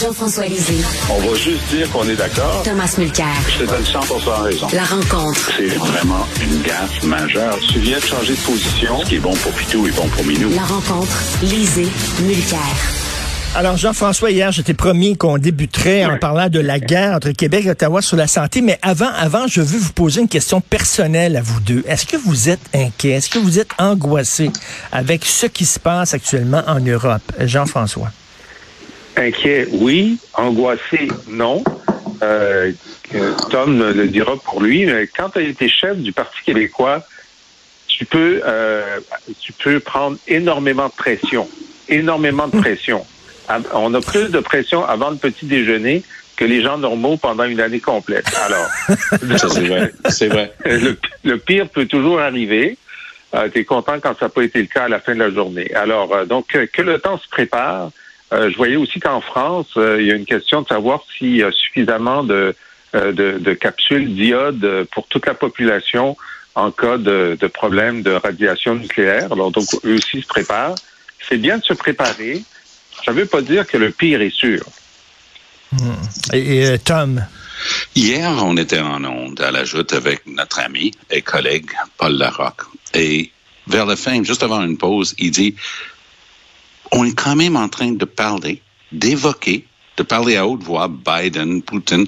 Jean-François Lisée. On va juste dire qu'on est d'accord. Thomas Mulcair. Je te donne 100% raison. La rencontre. C'est vraiment une gaffe majeure. Tu viens de changer de position. Ce qui est bon pour Pitou est bon pour Minou. La rencontre. Lisée. Mulcair. Alors, Jean-François, hier, je t'ai promis qu'on débuterait en parlant de la guerre entre Québec et Ottawa sur la santé. Mais avant, avant, je veux vous poser une question personnelle à vous deux. Est-ce que vous êtes inquiet? Est-ce que vous êtes angoissé avec ce qui se passe actuellement en Europe? Jean-François. Inquiet, oui. Angoissé, non. Euh, Tom le dira pour lui. Mais quand tu as été chef du Parti québécois, tu peux, euh, tu peux prendre énormément de pression. Énormément de pression. On a plus de pression avant le petit déjeuner que les gens normaux pendant une année complète. Alors, c'est vrai. C'est vrai. Le, pire peut toujours arriver. Euh, tu es content quand ça n'a pas été le cas à la fin de la journée. Alors, euh, donc, que le temps se prépare. Euh, je voyais aussi qu'en France, il y a une question de savoir s'il y a suffisamment de, de, capsules d'iode pour toute la population en cas de, de problème de radiation nucléaire. Alors, donc, eux aussi se préparent. C'est bien de se préparer. Ça ne veut pas dire que le pire est sûr. Hmm. Et, euh, Tom? Hier, on était en onde à la joute avec notre ami et collègue Paul Larocque. Et vers la fin, juste avant une pause, il dit, on est quand même en train de parler, d'évoquer, de parler à haute voix, Biden, Putin,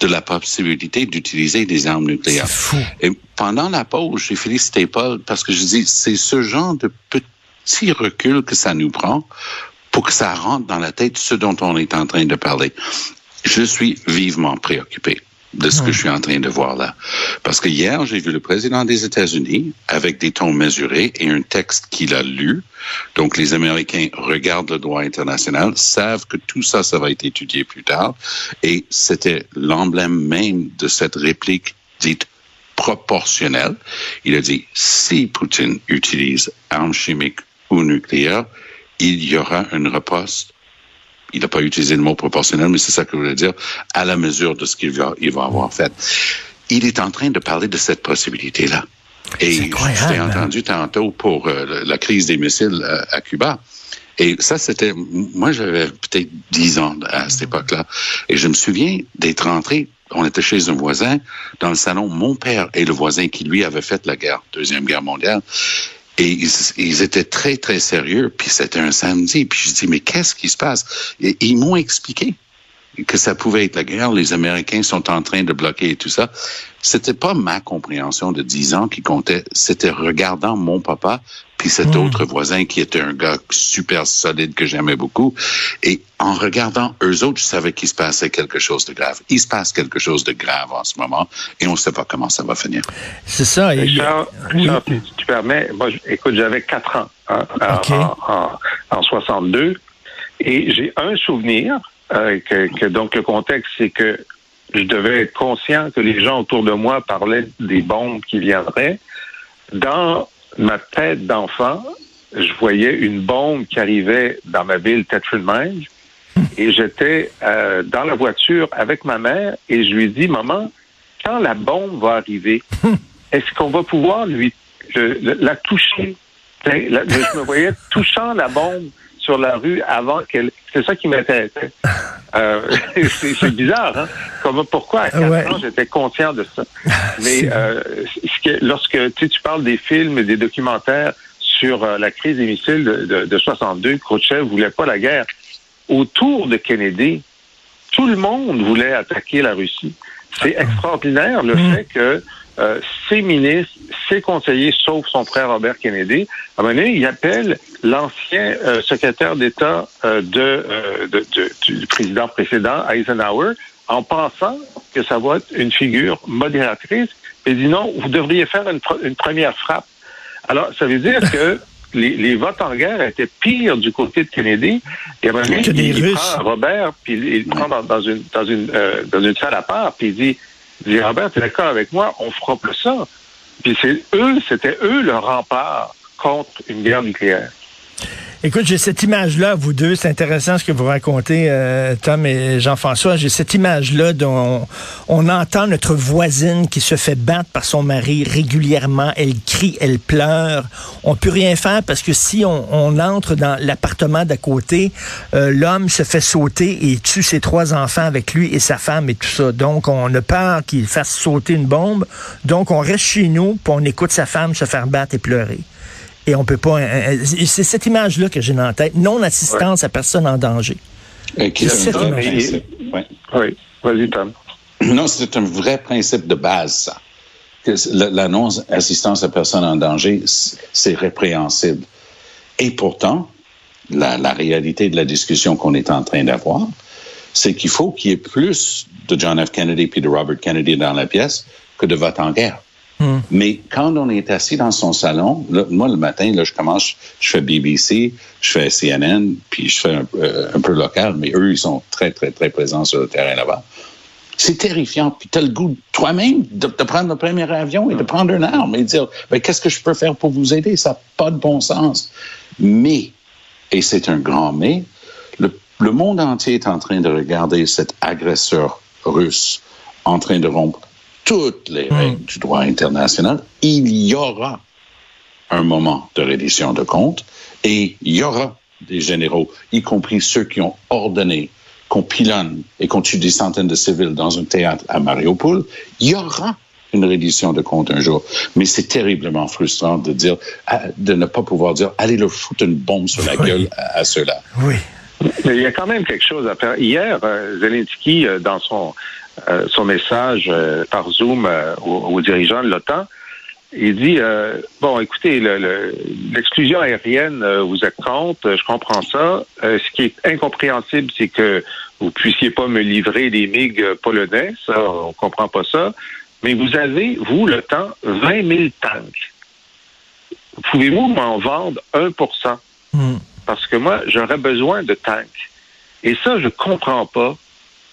de la possibilité d'utiliser des armes nucléaires. Fou. Et pendant la pause, j'ai félicité Paul parce que je dis, c'est ce genre de petit recul que ça nous prend pour que ça rentre dans la tête ce dont on est en train de parler. Je suis vivement préoccupé de ce que je suis en train de voir là. Parce que hier, j'ai vu le président des États-Unis avec des tons mesurés et un texte qu'il a lu. Donc, les Américains regardent le droit international, savent que tout ça, ça va être étudié plus tard. Et c'était l'emblème même de cette réplique dite proportionnelle. Il a dit, si Poutine utilise armes chimiques ou nucléaires, il y aura une riposte. Il n'a pas utilisé le mot proportionnel, mais c'est ça que je voulais dire, à la mesure de ce qu'il va, il va avoir fait. Il est en train de parler de cette possibilité-là. Et je t'ai hein? entendu tantôt pour euh, la crise des missiles euh, à Cuba. Et ça, c'était, moi, j'avais peut-être 10 ans à cette époque-là. Et je me souviens d'être rentré, on était chez un voisin, dans le salon, mon père et le voisin qui, lui, avait fait la guerre, Deuxième Guerre mondiale. Et ils, étaient très, très sérieux. Puis c'était un samedi. Puis je dis, mais qu'est-ce qui se passe? Et ils m'ont expliqué que ça pouvait être la guerre. Les Américains sont en train de bloquer et tout ça. C'était pas ma compréhension de 10 ans qui comptait. C'était regardant mon papa puis cet hmm. autre voisin qui était un gars super solide que j'aimais beaucoup. Et en regardant eux autres, je savais qu'il se passait quelque chose de grave. Il se passe quelque chose de grave en ce moment et on ne sait pas comment ça va finir. C'est ça. Et Charles, si tu permets, moi, écoute, j'avais 4 ans hein, en, 62 et j'ai un souvenir euh, que, que, donc le contexte, c'est que je devais être conscient que les gens autour de moi parlaient des bombes qui viendraient. Dans ma tête d'enfant, je voyais une bombe qui arrivait dans ma ville, Mines, et j'étais euh, dans la voiture avec ma mère et je lui ai dit, maman, quand la bombe va arriver, est-ce qu'on va pouvoir lui la toucher? je me voyais touchant la bombe sur la rue avant qu'elle. C'est ça qui m'intéressait. Euh, c'est bizarre, hein? Comment, pourquoi à 4 ans j'étais conscient de ça? Mais euh, lorsque tu, parles des films et des documentaires sur euh, la crise des missiles de, de, 62, Khrouchtchev voulait pas la guerre. Autour de Kennedy, tout le monde voulait attaquer la Russie. C'est ah. extraordinaire le hmm. fait que euh, ses ministres, ses conseillers, sauf son frère Robert Kennedy, à un moment donné, il appelle l'ancien euh, secrétaire d'État euh, de, du président précédent, Eisenhower, en pensant que ça va être une figure modératrice. Et dit non, vous devriez faire une, une première frappe. Alors, ça veut dire que les, les, votes en guerre étaient pires du côté de Kennedy. Et à un moment donné, il, prend Robert, puis il, prend dans, une, dans, une, dans une salle à part, puis il dit je dis, Robert, tu es d'accord avec moi? On fera plus ça. Puis c'est eux, c'était eux le rempart contre une guerre nucléaire. Écoute, j'ai cette image-là, vous deux, c'est intéressant ce que vous racontez, euh, Tom et Jean-François. J'ai cette image-là dont on, entend notre voisine qui se fait battre par son mari régulièrement. Elle crie, elle pleure. On peut rien faire parce que si on, entre dans l'appartement d'à côté, euh, l'homme se fait sauter et tue ses trois enfants avec lui et sa femme et tout ça. Donc, on a peur qu'il fasse sauter une bombe. Donc, on reste chez nous, puis on écoute sa femme se faire battre et pleurer et on peut pas. C'est cette image-là que j'ai en tête. Non-assistance à personne en danger. C'est cette image. Oui, vas-y, Tom. Non, c'est un vrai principe de base, ça. La, non-assistance à personne en danger, c'est répréhensible. Et pourtant, la, la, réalité de la discussion qu'on est en train d'avoir, c'est qu'il faut qu'il y ait plus de John F. Kennedy puis de Robert Kennedy dans la pièce que de vote en guerre. Hmm. Mais quand on est assis dans son salon, moi le matin, là, je commence, je fais BBC, je fais CNN, puis je fais un, euh, peu local, mais eux, ils sont très, très, très présents sur le terrain là-bas. C'est terrifiant. Puis tu as le goût toi-même de, prendre le premier avion et de prendre une arme et de dire ben, qu'est-ce que je peux faire pour vous aider? Ça n'a pas de bon sens. Mais, et c'est un grand mais, le, le monde entier est en train de regarder cet agresseur russe en train de rompre toutes les hmm. règles du droit international, il y aura un moment de reddition de comptes et il y aura des généraux, y compris ceux qui ont ordonné qu'on pilonne et qu'on tue des centaines de civils dans un théâtre à Mariupol, il y aura une reddition de comptes un jour. Mais c'est terriblement frustrant de dire, de ne pas pouvoir dire, allez leur foutre une bombe sur la gueule à, ceux-là. Oui. Mais il y a quand même quelque chose à faire. Hier, euh, Zelensky, euh, dans son son message euh, par Zoom euh, aux, dirigeants de l'OTAN. Il dit bon, écoutez, l'exclusion aérienne, vous êtes contre, je comprends ça. ce qui est incompréhensible, c'est que vous puissiez pas me livrer des MiG polonais, ça, on comprend pas ça. Mais vous avez, vous, le temps, 20 000 tanks. Pouvez-vous m'en vendre 1% hmm. Parce que moi, j'aurais besoin de tanks. Et ça, je comprends pas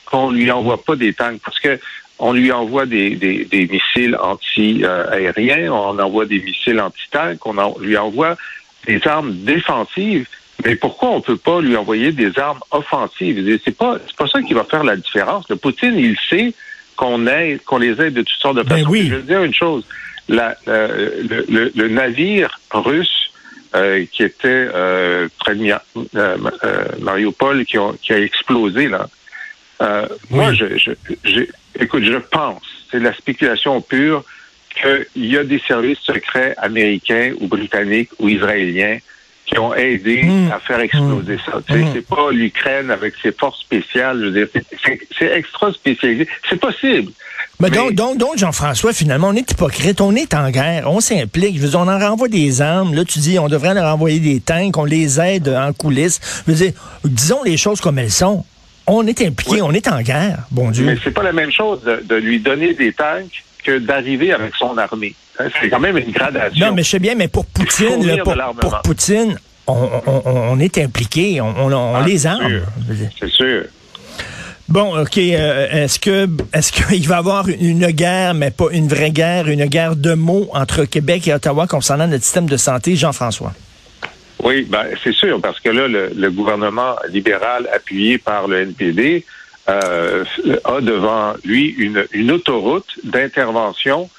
qu'on lui envoie pas des tanks parce que on lui envoie des, des, missiles anti-aériens, on envoie des missiles anti-tanks, on lui envoie des armes défensives. Mais pourquoi on peut pas lui envoyer des armes offensives? C'est pas c'est pas ça qui va faire la différence. Le Poutine, il sait qu'on aide, qu'on les aide de toutes sortes de ben façons. Je veux dire une chose. le, navire russe euh, qui était euh, près de euh, Mariupol qui, qui a explosé là. Euh, moi, je, je, écoute, je pense, c'est la spéculation pure, qu'il y a des services secrets américains ou britanniques ou israéliens qui ont aidé hmm. à faire exploser ça. Hmm. C'est pas l'Ukraine avec ses forces spéciales. Je veux dire, c'est extra spécialisé. C'est possible. Mais, donc, donc, donc Jean-François, finalement, on est hypocrite, on est en guerre, on s'implique. Je veux dire, on en renvoie des armes. Là, tu dis, on devrait leur envoyer des tanks, on les aide en coulisses. Je veux dire, disons les choses comme elles sont. On est impliqué, on est en guerre, bon Dieu. Mais c'est pas la même chose de, lui donner des tanks que d'arriver avec son armée. Hein, c'est quand même une gradation. Non, mais je sais bien, mais pour Poutine, pour, Poutine, on, est impliqué, on, ah, les arme. C'est sûr. Bon, OK. Euh, est-ce que est-ce qu'il va y avoir une guerre, mais pas une vraie guerre, une guerre de mots entre Québec et Ottawa concernant notre système de santé, Jean-François? Oui, ben, c'est sûr, parce que là, le, gouvernement libéral appuyé par le NPD euh, a devant lui une, une autoroute d'intervention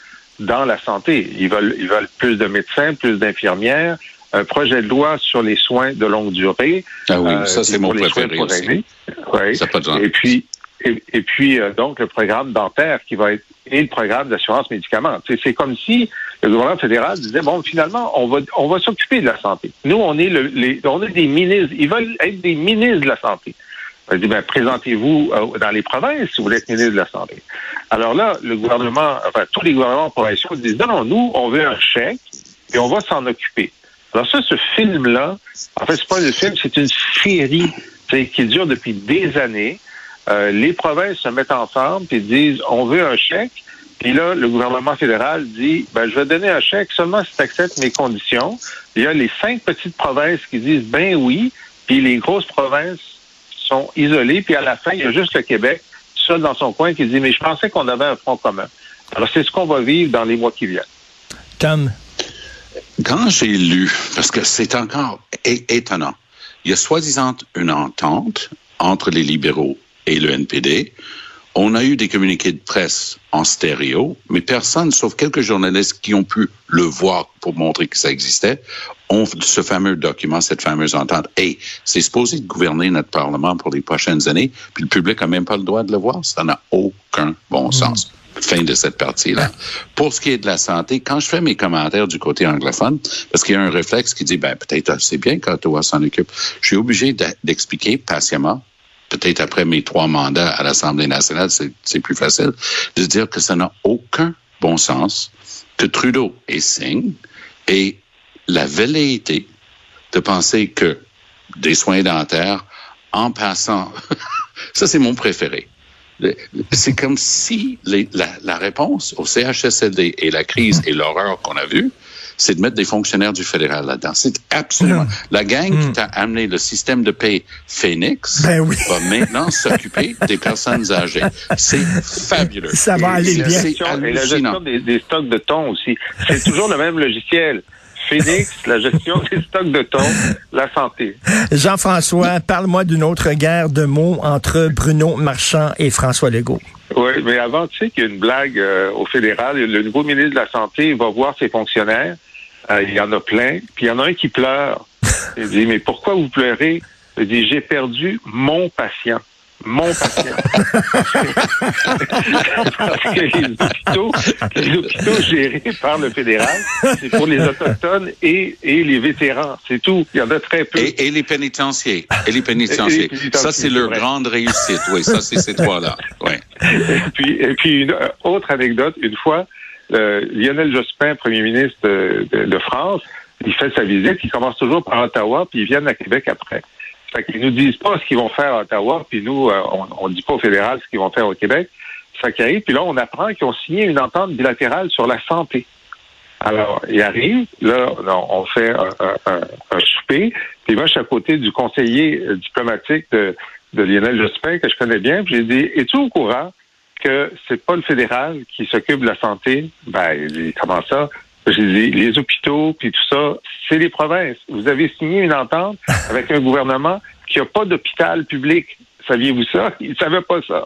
dans la santé. Ils veulent, ils veulent plus de médecins, plus d'infirmières, un projet de loi sur les soins de longue durée. Ah oui, ça c'est mon préféré aussi. Oui. Ça pas de et puis, et, puis euh, donc le programme dentaire qui va être et le programme d'assurance médicaments. C'est comme si le gouvernement fédéral disait bon finalement on va on va s'occuper de la santé. Nous on est le, les, on est des ministres, ils veulent être des ministres de la santé. On dit ben présentez-vous euh, dans les provinces si vous voulez être ministre de la santé. Alors là le gouvernement, enfin tous les gouvernements provinciaux disent non non nous on veut un chèque et on va s'en occuper. Alors ça ce film là, en fait c'est pas un film c'est une série qui dure depuis des années. Euh, les provinces se mettent ensemble et disent on veut un chèque. Puis là, le gouvernement fédéral dit ben, je vais donner un chèque seulement si tu acceptes mes conditions. Il y a les cinq petites provinces qui disent ben oui, puis les grosses provinces sont isolées, puis à la fin, il y a juste le Québec, seul dans son coin, qui dit mais je pensais qu'on avait un front commun. Alors c'est ce qu'on va vivre dans les mois qui viennent. Tom? Quand j'ai lu, parce que c'est encore étonnant, il y a soi-disant une entente entre les libéraux et le NPD. On a eu des communiqués de presse en stéréo, mais personne, sauf quelques journalistes qui ont pu le voir pour montrer que ça existait, ont ce fameux document, cette fameuse entente. Et c'est supposé gouverner notre Parlement pour les prochaines années, puis le public n'a même pas le droit de le voir. Ça n'a aucun bon hmm. sens. Fin de cette partie-là. Pour ce qui est de la santé, quand je fais mes commentaires du côté anglophone, parce qu'il y a un réflexe qui dit, ben peut-être c'est bien qu'Ottawa s'en occupe, je suis obligé d'expliquer patiemment peut-être après mes trois mandats à l'Assemblée nationale, c'est plus facile, de dire que ça n'a aucun bon sens que Trudeau et signe et la velléité de penser que des soins dentaires, en passant, ça c'est mon préféré. C'est comme si la, la, réponse au CHSLD et la crise et l'horreur qu'on a vue, c'est de mettre des fonctionnaires du fédéral là-dedans. C'est absolument. La gang qui hmm. t'a amené le système de paix Phoenix ben va maintenant s'occuper des personnes âgées. C'est fabuleux. Ça va aller bien. Et la gestion des, des stocks de thon aussi. C'est toujours le même logiciel. Phoenix, la gestion des stocks de thon, la santé. Jean-François, parle-moi d'une autre guerre de mots entre Bruno Marchand et François Legault. Oui, mais avant, tu sais qu'il y a une blague euh, au fédéral. Le nouveau ministre de la Santé va voir ses fonctionnaires. Euh, il y en a plein. Puis il y en a un qui pleure. Il dit, mais pourquoi vous pleurez? Il dit, j'ai perdu mon patient mon patient. Parce que les hôpitaux, les hôpitaux gérés par le fédéral, c'est pour les autochtones et, et les vétérans. C'est tout. Il y en a très peu. Et, les pénitenciers. Et les pénitenciers. ça, c'est leur grande réussite. Oui, ça, c'est ces trois-là. Et puis, et puis une euh, autre anecdote. Une fois, euh, Lionel Jospin, premier ministre de, de, France, il fait sa visite. Il commence toujours par Ottawa, puis il vient à Québec après. Fait qu'ils nous disent pas ce qu'ils vont faire à Ottawa, puis nous, euh, on, ne dit pas au fédéral ce qu'ils vont faire au Québec. Ça arrive, puis là, on apprend qu'ils ont signé une entente bilatérale sur la santé. Alors, il arrive, là, on fait un, un, un souper, puis moi, je suis à côté du conseiller diplomatique de, de Lionel Jospin, que je connais bien, puis j'ai dit, es-tu au courant que c'est pas le fédéral qui s'occupe de la santé? Ben, il dit, comment ça? J'ai dit, les hôpitaux, puis tout ça, c'est les provinces. Vous avez signé une entente avec un gouvernement qui n'a pas d'hôpital public. Saviez-vous ça? Il ne savait pas ça.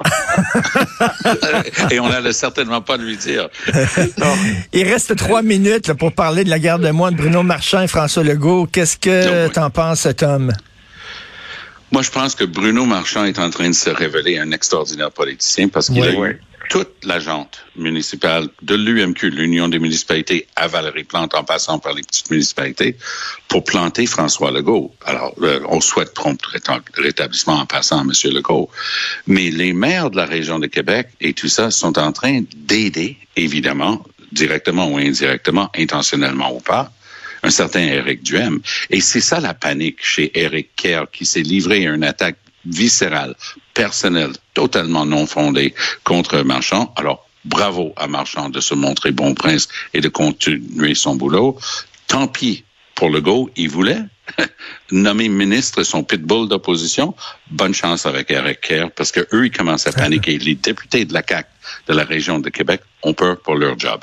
Et on n'allait certainement pas lui dire. Il reste trois minutes pour parler de la guerre de moine, Bruno Marchand et François Legault. Qu'est-ce que tu en penses, Tom? Moi, je pense que Bruno Marchand est en train de se révéler un extraordinaire politicien parce qu'il a eu toute la jante municipale de l'UMQ, l'Union des municipalités, à Valérie Plante, en passant par les petites municipalités, pour planter François Legault. Alors, euh, on souhaite prompt rétablissement en passant à M. Legault. Mais les maires de la région de Québec et tout ça sont en train d'aider, évidemment, directement ou indirectement, intentionnellement ou pas, un certain Éric Duhem. Et c'est ça la panique chez Éric Kerr qui s'est livré à une attaque viscérale, personnelle, totalement non fondée contre Marchand. Alors, bravo à Marchand de se montrer bon prince et de continuer son boulot. Tant pis pour le go, il voulait nommer ministre son pitbull d'opposition. Bonne chance avec Eric Kerr parce que eux, ils commencent à paniquer. Les députés de la CAC de la région de Québec ont peur pour leur job.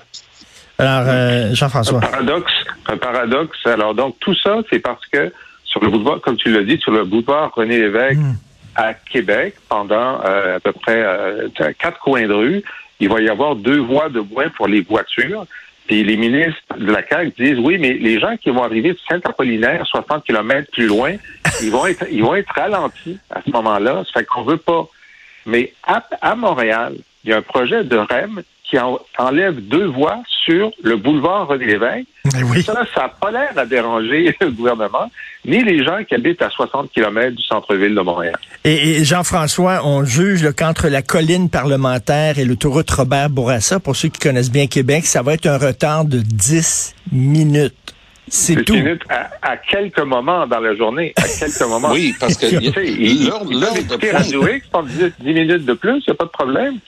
Alors, euh, Jean-François. Un paradoxe, un paradoxe. Alors, donc, tout ça, c'est parce que sur le boulevard, comme tu l'as dit, sur le boulevard René Lévesque hmm. À Québec, pendant euh, à peu près euh, quatre coins de rue, il va y avoir deux voies de bois pour les voitures. Puis les ministres de la CAQ disent oui, mais les gens qui vont arriver de Saint-Apollinaire, 60 kilomètres plus loin, ils vont être ils vont être ralentis à ce moment-là. Ça fait qu'on veut pas. Mais à, à Montréal, il y a un projet de REM qui enlève deux voies sur le boulevard René Lévesque. Ça, ça n'a pas l'air à déranger le gouvernement, ni les gens qui habitent à 60 km du centre-ville de Montréal. Et, Jean-François, on juge qu'entre la colline parlementaire et l'autoroute Robert Bourassa, pour ceux qui connaissent bien Québec, ça va être un retard de 10 minutes. C'est tout. minutes à, quelques moments dans la journée. À quelques moments. oui, parce que l'heure de pointe. 10 minutes de plus, il n'y a pas de problème.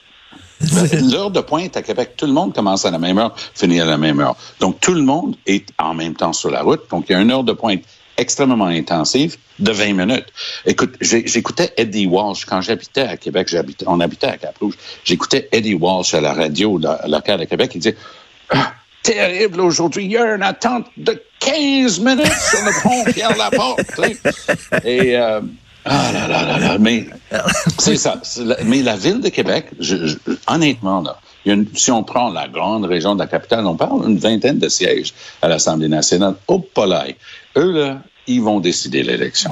L'heure de pointe à Québec, tout le monde commence à la même heure, finit à la même heure. Donc, tout le monde est en même temps sur la route. Donc, il y a une heure de pointe extrêmement intensive de 20 minutes. Écoute, j'écoutais Eddie Walsh quand j'habitais à Québec, on habitait à Cap-Rouge. J'écoutais Eddie Walsh à la radio locale à Québec. Il disait, ah, terrible aujourd'hui, il y a une attente de 15 minutes sur le pont Pierre-Laporte. Et, euh, ah là là là là, mais c'est ça. Mais la ville de Québec, je, honnêtement, là, si on prend la grande région de la capitale, on parle d'une vingtaine de sièges à l'Assemblée nationale. Au Polaï. Eux, là, ils vont décider l'élection.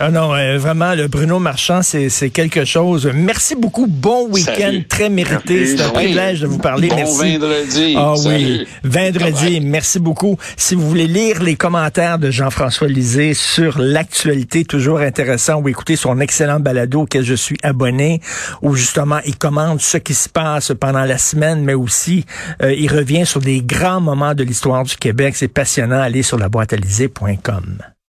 Ah non, euh, vraiment, le Bruno Marchand, c'est quelque chose. Merci beaucoup. Bon week-end, très mérité. C'est un privilège de vous parler. Bon Merci. vendredi. Ah oui, vendredi. Merci beaucoup. Si vous voulez lire les commentaires de Jean-François Lisée sur l'actualité, toujours intéressant, ou écouter son excellent balado auquel je suis abonné, où justement il commande ce qui se passe pendant la semaine, mais aussi euh, il revient sur des grands moments de l'histoire du Québec. C'est passionnant. Allez sur la